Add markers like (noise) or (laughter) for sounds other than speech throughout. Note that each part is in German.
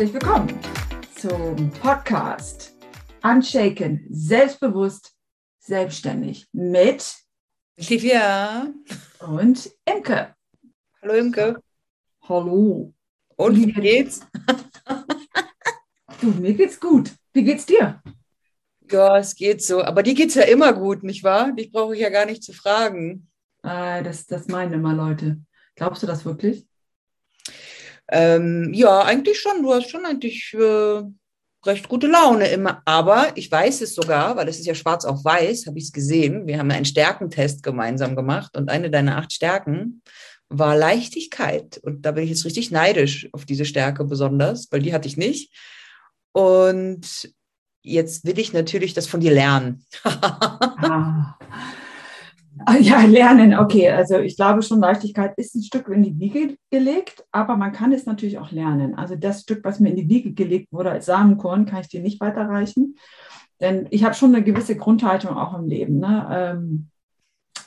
Herzlich willkommen zum Podcast Unshaken, selbstbewusst, selbstständig mit Livia und Imke. Hallo Imke. Hallo. Und wie geht's? Du, mir geht's gut. Wie geht's dir? Ja, es geht so. Aber die geht's ja immer gut, nicht wahr? Dich brauche ich ja gar nicht zu fragen. Äh, das, das meinen immer Leute. Glaubst du das wirklich? Ähm, ja, eigentlich schon. Du hast schon eigentlich äh, recht gute Laune immer. Aber ich weiß es sogar, weil es ist ja schwarz auf weiß, habe ich es gesehen. Wir haben einen Stärkentest gemeinsam gemacht und eine deiner acht Stärken war Leichtigkeit. Und da bin ich jetzt richtig neidisch auf diese Stärke besonders, weil die hatte ich nicht. Und jetzt will ich natürlich das von dir lernen. (laughs) ah. Ja, lernen, okay. Also ich glaube schon, Leichtigkeit ist ein Stück in die Wiege gelegt, aber man kann es natürlich auch lernen. Also das Stück, was mir in die Wiege gelegt wurde als Samenkorn, kann ich dir nicht weiterreichen. Denn ich habe schon eine gewisse Grundhaltung auch im Leben. Ne? Ähm,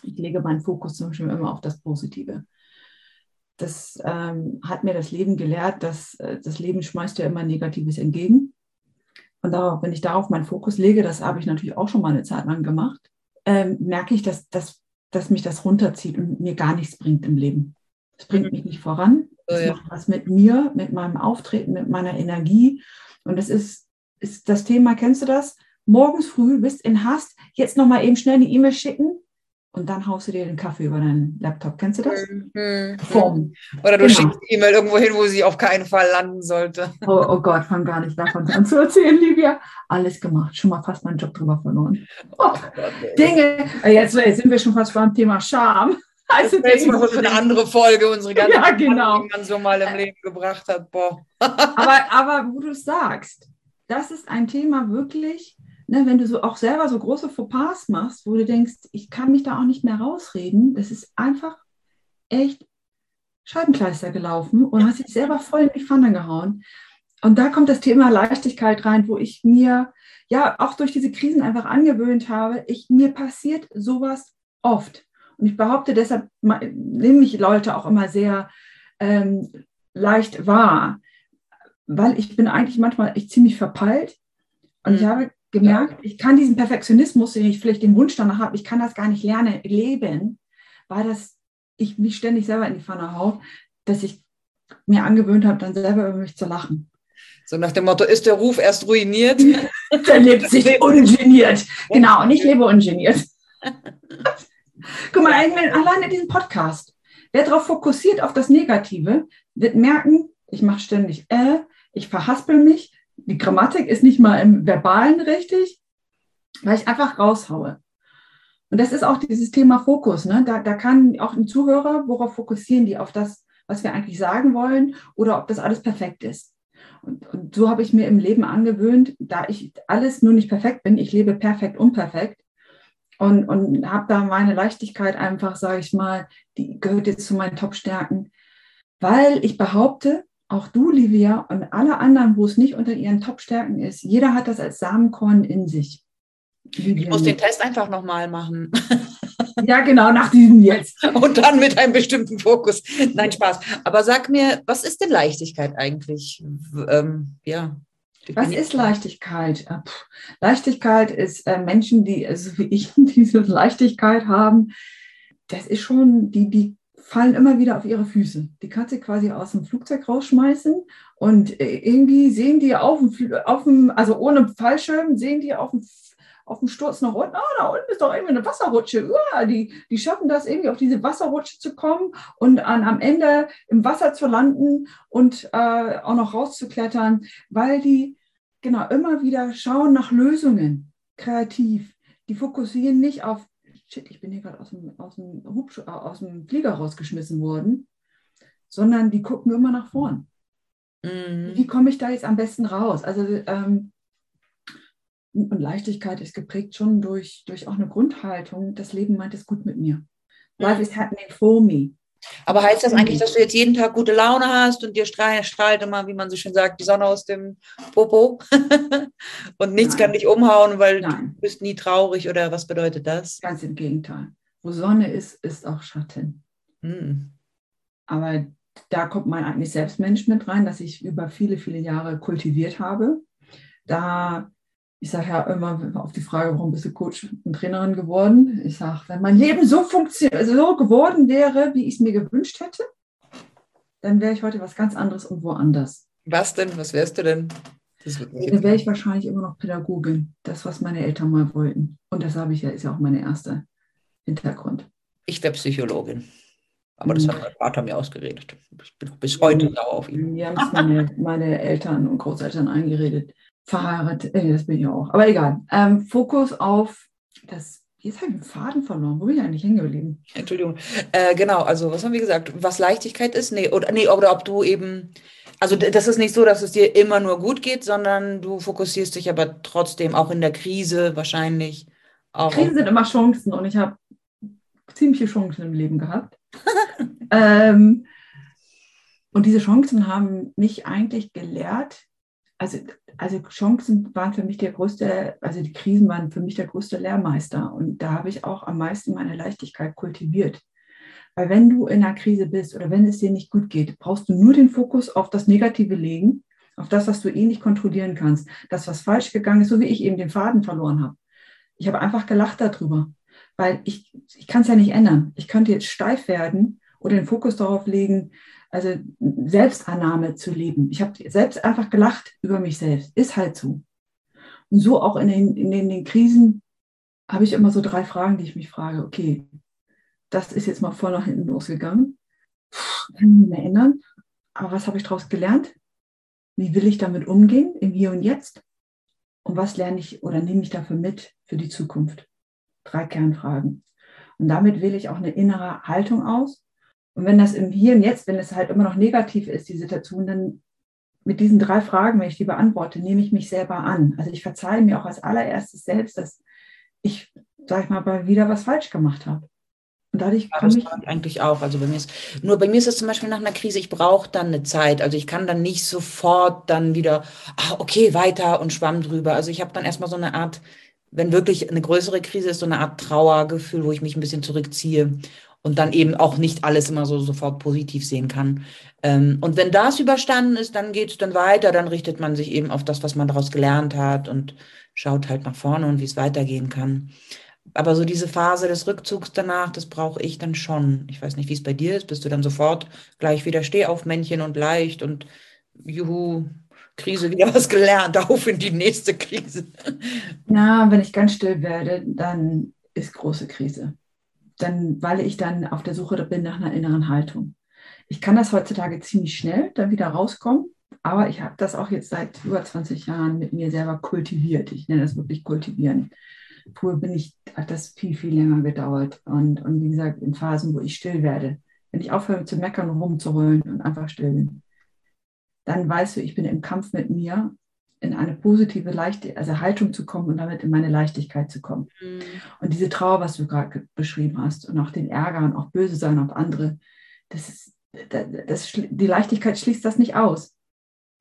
ich lege meinen Fokus zum Beispiel immer auf das Positive. Das ähm, hat mir das Leben gelehrt, dass äh, das Leben schmeißt ja immer Negatives entgegen. Und darauf, wenn ich darauf meinen Fokus lege, das habe ich natürlich auch schon mal eine Zeit lang gemacht, ähm, merke ich, dass, dass dass mich das runterzieht und mir gar nichts bringt im Leben. Es bringt mhm. mich nicht voran. Es oh, ja. macht was mit mir, mit meinem Auftreten, mit meiner Energie. Und das ist, ist das Thema, kennst du das? Morgens früh bist in Hast, jetzt nochmal eben schnell eine E-Mail schicken und dann haust du dir den Kaffee über deinen Laptop. Kennst du das? Mhm. Form. Oder du genau. schickst die E-Mail irgendwo hin, wo sie auf keinen Fall landen sollte. Oh, oh Gott, fang gar nicht davon an zu erzählen, Livia. Alles gemacht. Schon mal fast meinen Job drüber verloren. Oh, oh Dinge. Äh, jetzt, jetzt, sind wir schon fast beim Thema Scham. Also das ist mal für eine andere Folge, unsere ganze ja, genau. die man so mal im Leben gebracht hat. Boah. aber, aber wo du sagst, das ist ein Thema wirklich, ne, wenn du so auch selber so große Fauxpas machst, wo du denkst, ich kann mich da auch nicht mehr rausreden, das ist einfach echt Scheibenkleister gelaufen und hast dich selber voll in die Pfanne gehauen. Und da kommt das Thema Leichtigkeit rein, wo ich mir ja auch durch diese Krisen einfach angewöhnt habe, ich, mir passiert sowas oft. Und ich behaupte, deshalb nehme ich Leute auch immer sehr ähm, leicht wahr, weil ich bin eigentlich manchmal echt ziemlich verpeilt. Und mhm. ich habe gemerkt, ich kann diesen Perfektionismus, den ich vielleicht den Wunsch danach habe, ich kann das gar nicht lernen, leben, weil das ich mich ständig selber in die Pfanne haue, dass ich mir angewöhnt habe, dann selber über mich zu lachen. So nach dem Motto, ist der Ruf erst ruiniert? (laughs) der lebt sich (laughs) ungeniert. Genau, und ich lebe ungeniert. (laughs) Guck mal, alleine diesen Podcast. Wer darauf fokussiert auf das Negative, wird merken, ich mache ständig äh, ich verhaspel mich, die Grammatik ist nicht mal im Verbalen richtig, weil ich einfach raushaue. Und das ist auch dieses Thema Fokus. Ne? Da, da kann auch ein Zuhörer, worauf fokussieren die? Auf das, was wir eigentlich sagen wollen oder ob das alles perfekt ist. Und, und so habe ich mir im Leben angewöhnt, da ich alles nur nicht perfekt bin, ich lebe perfekt unperfekt und, und habe da meine Leichtigkeit einfach, sage ich mal, die gehört jetzt zu meinen Top-Stärken, weil ich behaupte, auch du, Livia, und alle anderen, wo es nicht unter ihren Top-Stärken ist, jeder hat das als Samenkorn in sich. Ich muss den Test einfach nochmal machen. (laughs) Ja, genau, nach diesem jetzt. (laughs) Und dann mit einem bestimmten Fokus. Nein, Spaß. Aber sag mir, was ist denn Leichtigkeit eigentlich? Ähm, ja. Was ist Leichtigkeit? Leichtigkeit ist äh, Menschen, die, also wie ich, (laughs) diese Leichtigkeit haben, das ist schon, die, die fallen immer wieder auf ihre Füße. Die du quasi aus dem Flugzeug rausschmeißen und äh, irgendwie sehen die auf dem, auf dem also ohne Fallschirm, sehen die auf dem, auf dem Sturz nach unten, oh, da unten ist doch irgendwie eine Wasserrutsche. Uah, die, die schaffen das irgendwie auf diese Wasserrutsche zu kommen und an, am Ende im Wasser zu landen und äh, auch noch rauszuklettern, weil die genau immer wieder schauen nach Lösungen, kreativ. Die fokussieren nicht auf shit, ich bin hier gerade aus dem, aus, dem äh, aus dem Flieger rausgeschmissen worden, sondern die gucken immer nach vorn. Mhm. Wie komme ich da jetzt am besten raus? Also ähm, und Leichtigkeit ist geprägt schon durch, durch auch eine Grundhaltung. Das Leben meint es gut mit mir. Life is happening for me. Aber heißt das eigentlich, dass du jetzt jeden Tag gute Laune hast und dir strahlt, strahlt immer, wie man so schön sagt, die Sonne aus dem Popo (laughs) und nichts Nein. kann dich umhauen, weil Nein. du bist nie traurig oder was bedeutet das? Ganz im Gegenteil. Wo Sonne ist, ist auch Schatten. Hm. Aber da kommt mein eigenes Selbstmanagement rein, das ich über viele, viele Jahre kultiviert habe. Da, ich sage ja immer auf die Frage, warum bist du Coach und Trainerin geworden? Ich sage, wenn mein Leben so, also so geworden wäre, wie ich es mir gewünscht hätte, dann wäre ich heute was ganz anderes und woanders. Was denn? Was wärst du denn? Dann wäre ich wahrscheinlich immer noch Pädagogin. Das, was meine Eltern mal wollten. Und das habe ich ja, ist ja auch mein erster Hintergrund. Ich wäre Psychologin. Aber das hat mein Vater mir ausgeredet. Ich bin bis heute sauer auf ihn. Mir haben es meine, meine, Eltern und Großeltern eingeredet. Verheiratet, äh, das bin ich auch. Aber egal. Ähm, Fokus auf das. Jetzt habe ich einen Faden verloren. Wo bin ich eigentlich hängen geblieben? Entschuldigung. Äh, genau, also was haben wir gesagt? Was Leichtigkeit ist? Nee, oder, nee, oder ob du eben. Also das ist nicht so, dass es dir immer nur gut geht, sondern du fokussierst dich aber trotzdem auch in der Krise wahrscheinlich. Auch Krisen sind immer Chancen und ich habe ziemliche Chancen im Leben gehabt. (laughs) ähm, und diese Chancen haben mich eigentlich gelehrt, also, also Chancen waren für mich der größte, also die Krisen waren für mich der größte Lehrmeister. Und da habe ich auch am meisten meine Leichtigkeit kultiviert. Weil wenn du in einer Krise bist oder wenn es dir nicht gut geht, brauchst du nur den Fokus auf das Negative legen, auf das, was du eh nicht kontrollieren kannst. Das, was falsch gegangen ist, so wie ich eben den Faden verloren habe. Ich habe einfach gelacht darüber weil ich, ich kann es ja nicht ändern. Ich könnte jetzt steif werden oder den Fokus darauf legen, also Selbstannahme zu leben. Ich habe selbst einfach gelacht über mich selbst. Ist halt so. Und so auch in den, in den, in den Krisen habe ich immer so drei Fragen, die ich mich frage. Okay, das ist jetzt mal voll nach hinten losgegangen. Kann ich nicht mehr ändern. Aber was habe ich daraus gelernt? Wie will ich damit umgehen im Hier und Jetzt? Und was lerne ich oder nehme ich dafür mit für die Zukunft? drei Kernfragen. Und damit wähle ich auch eine innere Haltung aus. Und wenn das im Hier und Jetzt, wenn es halt immer noch negativ ist, die Situation, dann mit diesen drei Fragen, wenn ich die beantworte, nehme ich mich selber an. Also ich verzeihe mir auch als allererstes selbst, dass ich, sag ich mal, wieder was falsch gemacht habe. Und dadurch ja, das ich eigentlich auch. Also bei mir ist, nur bei mir ist es zum Beispiel nach einer Krise, ich brauche dann eine Zeit. Also ich kann dann nicht sofort dann wieder, ah, okay, weiter und schwamm drüber. Also ich habe dann erstmal so eine Art wenn wirklich eine größere Krise ist, so eine Art Trauergefühl, wo ich mich ein bisschen zurückziehe und dann eben auch nicht alles immer so sofort positiv sehen kann. Ähm, und wenn das überstanden ist, dann geht es dann weiter, dann richtet man sich eben auf das, was man daraus gelernt hat und schaut halt nach vorne und wie es weitergehen kann. Aber so diese Phase des Rückzugs danach, das brauche ich dann schon. Ich weiß nicht, wie es bei dir ist. Bist du dann sofort gleich wieder steh auf Männchen und leicht und juhu, Krise wieder was gelernt, (laughs) auf in die nächste Krise. Ja, wenn ich ganz still werde, dann ist große Krise. Dann, weil ich dann auf der Suche bin nach einer inneren Haltung. Ich kann das heutzutage ziemlich schnell dann wieder rauskommen, aber ich habe das auch jetzt seit über 20 Jahren mit mir selber kultiviert. Ich nenne das wirklich kultivieren. Früher bin ich, hat das viel, viel länger gedauert. Und, und wie gesagt, in Phasen, wo ich still werde, wenn ich aufhöre zu meckern und rumzuholen und einfach still bin, dann weißt du, ich bin im Kampf mit mir, in eine positive Leichte, also Haltung zu kommen und damit in meine Leichtigkeit zu kommen. Mhm. Und diese Trauer, was du gerade beschrieben hast, und auch den Ärger und auch böse sein auf andere, das ist, das, das, die Leichtigkeit schließt das nicht aus.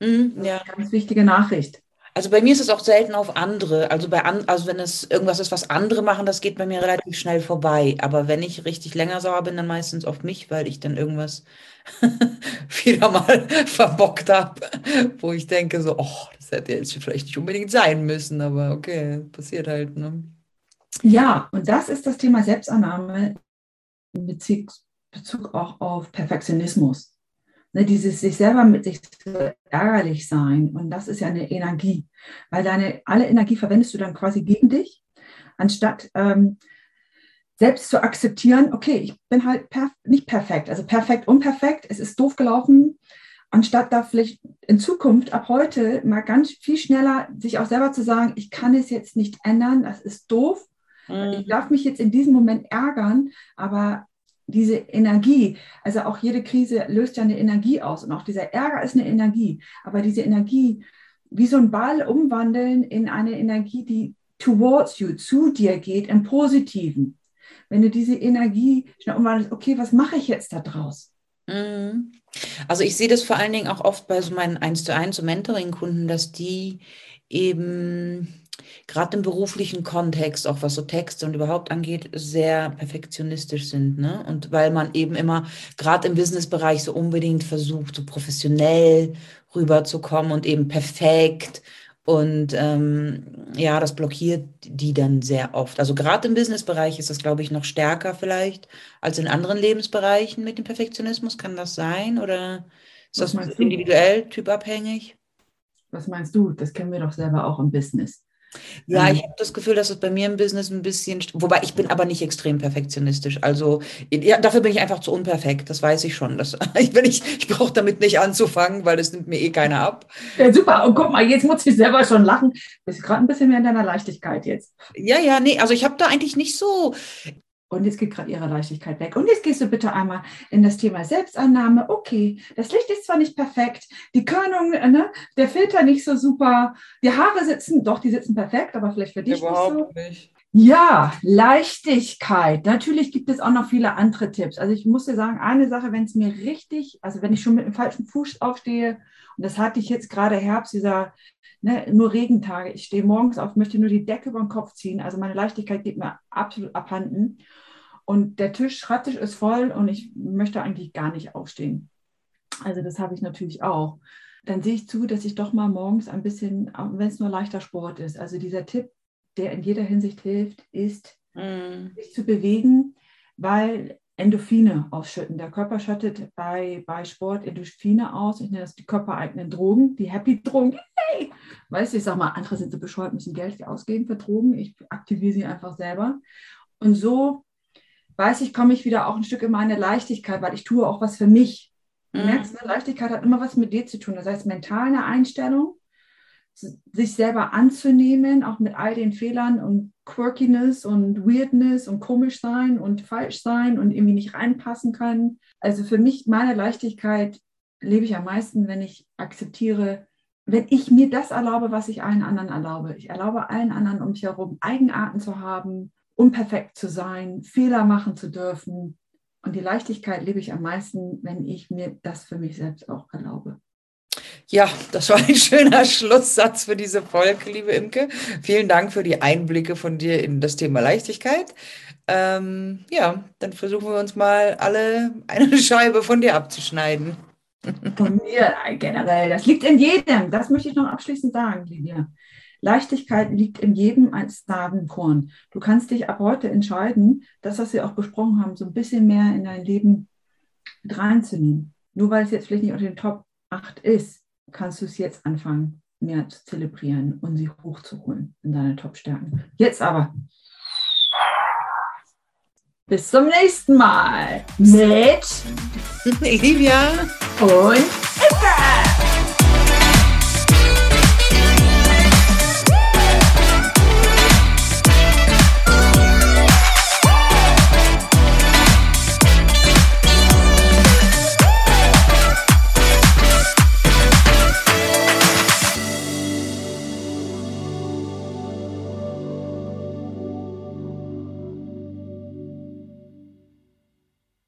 Mhm, ja. ganz wichtige Nachricht. Also bei mir ist es auch selten auf andere. Also bei an, also wenn es irgendwas ist, was andere machen, das geht bei mir relativ schnell vorbei. Aber wenn ich richtig länger sauer bin, dann meistens auf mich, weil ich dann irgendwas (laughs) wieder mal (laughs) verbockt habe, wo ich denke so, oh, das hätte jetzt vielleicht nicht unbedingt sein müssen, aber okay, passiert halt. Ne? Ja, und das ist das Thema Selbstannahme in Bezug, Bezug auch auf Perfektionismus. Ne, dieses sich selber mit sich ärgerlich sein. Und das ist ja eine Energie, weil deine alle Energie verwendest du dann quasi gegen dich, anstatt ähm, selbst zu akzeptieren, okay, ich bin halt perf nicht perfekt, also perfekt, unperfekt, es ist doof gelaufen, anstatt da vielleicht in Zukunft ab heute mal ganz viel schneller sich auch selber zu sagen, ich kann es jetzt nicht ändern, das ist doof. Mhm. Ich darf mich jetzt in diesem Moment ärgern, aber diese Energie, also auch jede Krise löst ja eine Energie aus und auch dieser Ärger ist eine Energie, aber diese Energie wie so ein Ball umwandeln in eine Energie, die towards you, zu dir geht, im Positiven. Wenn du diese Energie schnell umwandelst, okay, was mache ich jetzt da draus? Mhm. Also ich sehe das vor allen Dingen auch oft bei so meinen 1 zu 1 Mentoring-Kunden, dass die eben gerade im beruflichen Kontext, auch was so Texte und überhaupt angeht, sehr perfektionistisch sind. Ne? Und weil man eben immer, gerade im Businessbereich, so unbedingt versucht, so professionell rüberzukommen und eben perfekt. Und ähm, ja, das blockiert die dann sehr oft. Also gerade im Businessbereich ist das, glaube ich, noch stärker vielleicht als in anderen Lebensbereichen mit dem Perfektionismus. Kann das sein? Oder ist Was das individuell, typabhängig? Was meinst du? Das kennen wir doch selber auch im Business. Ja, ähm. ich habe das Gefühl, dass es bei mir im Business ein bisschen, wobei ich bin aber nicht extrem perfektionistisch. Also ja, dafür bin ich einfach zu unperfekt, das weiß ich schon. Das, (laughs) ich ich, ich brauche damit nicht anzufangen, weil das nimmt mir eh keiner ab. Ja, super. Und guck mal, jetzt muss ich selber schon lachen. Bist du gerade ein bisschen mehr in deiner Leichtigkeit jetzt. Ja, ja, nee, also ich habe da eigentlich nicht so, und jetzt geht gerade ihre Leichtigkeit weg. Und jetzt gehst du bitte einmal in das Thema Selbstannahme. Okay, das Licht ist zwar nicht perfekt, die Körnung, äh, ne, der Filter nicht so super, die Haare sitzen, doch, die sitzen perfekt, aber vielleicht für dich Überhaupt nicht so. Nicht. Ja, Leichtigkeit. Natürlich gibt es auch noch viele andere Tipps. Also ich muss dir sagen, eine Sache, wenn es mir richtig, also wenn ich schon mit dem falschen Fuß aufstehe, und das hatte ich jetzt gerade Herbst, dieser ne, nur Regentage, ich stehe morgens auf, möchte nur die Decke über den Kopf ziehen, also meine Leichtigkeit geht mir absolut abhanden. Und der Tisch, Schreibtisch ist voll und ich möchte eigentlich gar nicht aufstehen. Also das habe ich natürlich auch. Dann sehe ich zu, dass ich doch mal morgens ein bisschen, wenn es nur leichter Sport ist. Also dieser Tipp, der in jeder Hinsicht hilft, ist, mm. sich zu bewegen, weil Endorphine ausschütten. Der Körper schüttet bei, bei Sport Endorphine aus. Ich nenne das die körpereigenen Drogen, die Happy-Drogen. (laughs) Hey! Weißt du, ich sage mal, andere sind so bescheuert, müssen Geld ausgeben für Drogen. Ich aktiviere sie einfach selber. Und so weiß ich, komme ich wieder auch ein Stück in meine Leichtigkeit, weil ich tue auch was für mich. Du mhm. merkst, ne, Leichtigkeit hat immer was mit dir zu tun. Das heißt, mental eine Einstellung, sich selber anzunehmen, auch mit all den Fehlern und Quirkiness und Weirdness und komisch sein und falsch sein und irgendwie nicht reinpassen können. Also für mich, meine Leichtigkeit lebe ich am meisten, wenn ich akzeptiere, wenn ich mir das erlaube, was ich allen anderen erlaube. Ich erlaube allen anderen um mich herum, Eigenarten zu haben, unperfekt zu sein, Fehler machen zu dürfen. Und die Leichtigkeit lebe ich am meisten, wenn ich mir das für mich selbst auch erlaube. Ja, das war ein (laughs) schöner Schlusssatz für diese Folge, liebe Imke. Vielen Dank für die Einblicke von dir in das Thema Leichtigkeit. Ähm, ja, dann versuchen wir uns mal alle eine (laughs) Scheibe von dir abzuschneiden. (laughs) Von mir generell. Das liegt in jedem. Das möchte ich noch abschließend sagen, Lydia. Leichtigkeit liegt in jedem als Samenkorn. Du kannst dich ab heute entscheiden, das, was wir auch besprochen haben, so ein bisschen mehr in dein Leben mit reinzunehmen. Nur weil es jetzt vielleicht nicht unter den Top 8 ist, kannst du es jetzt anfangen, mehr zu zelebrieren und sie hochzuholen in deine Top-Stärken. Jetzt aber. Bis zum nächsten Mal mit Livia und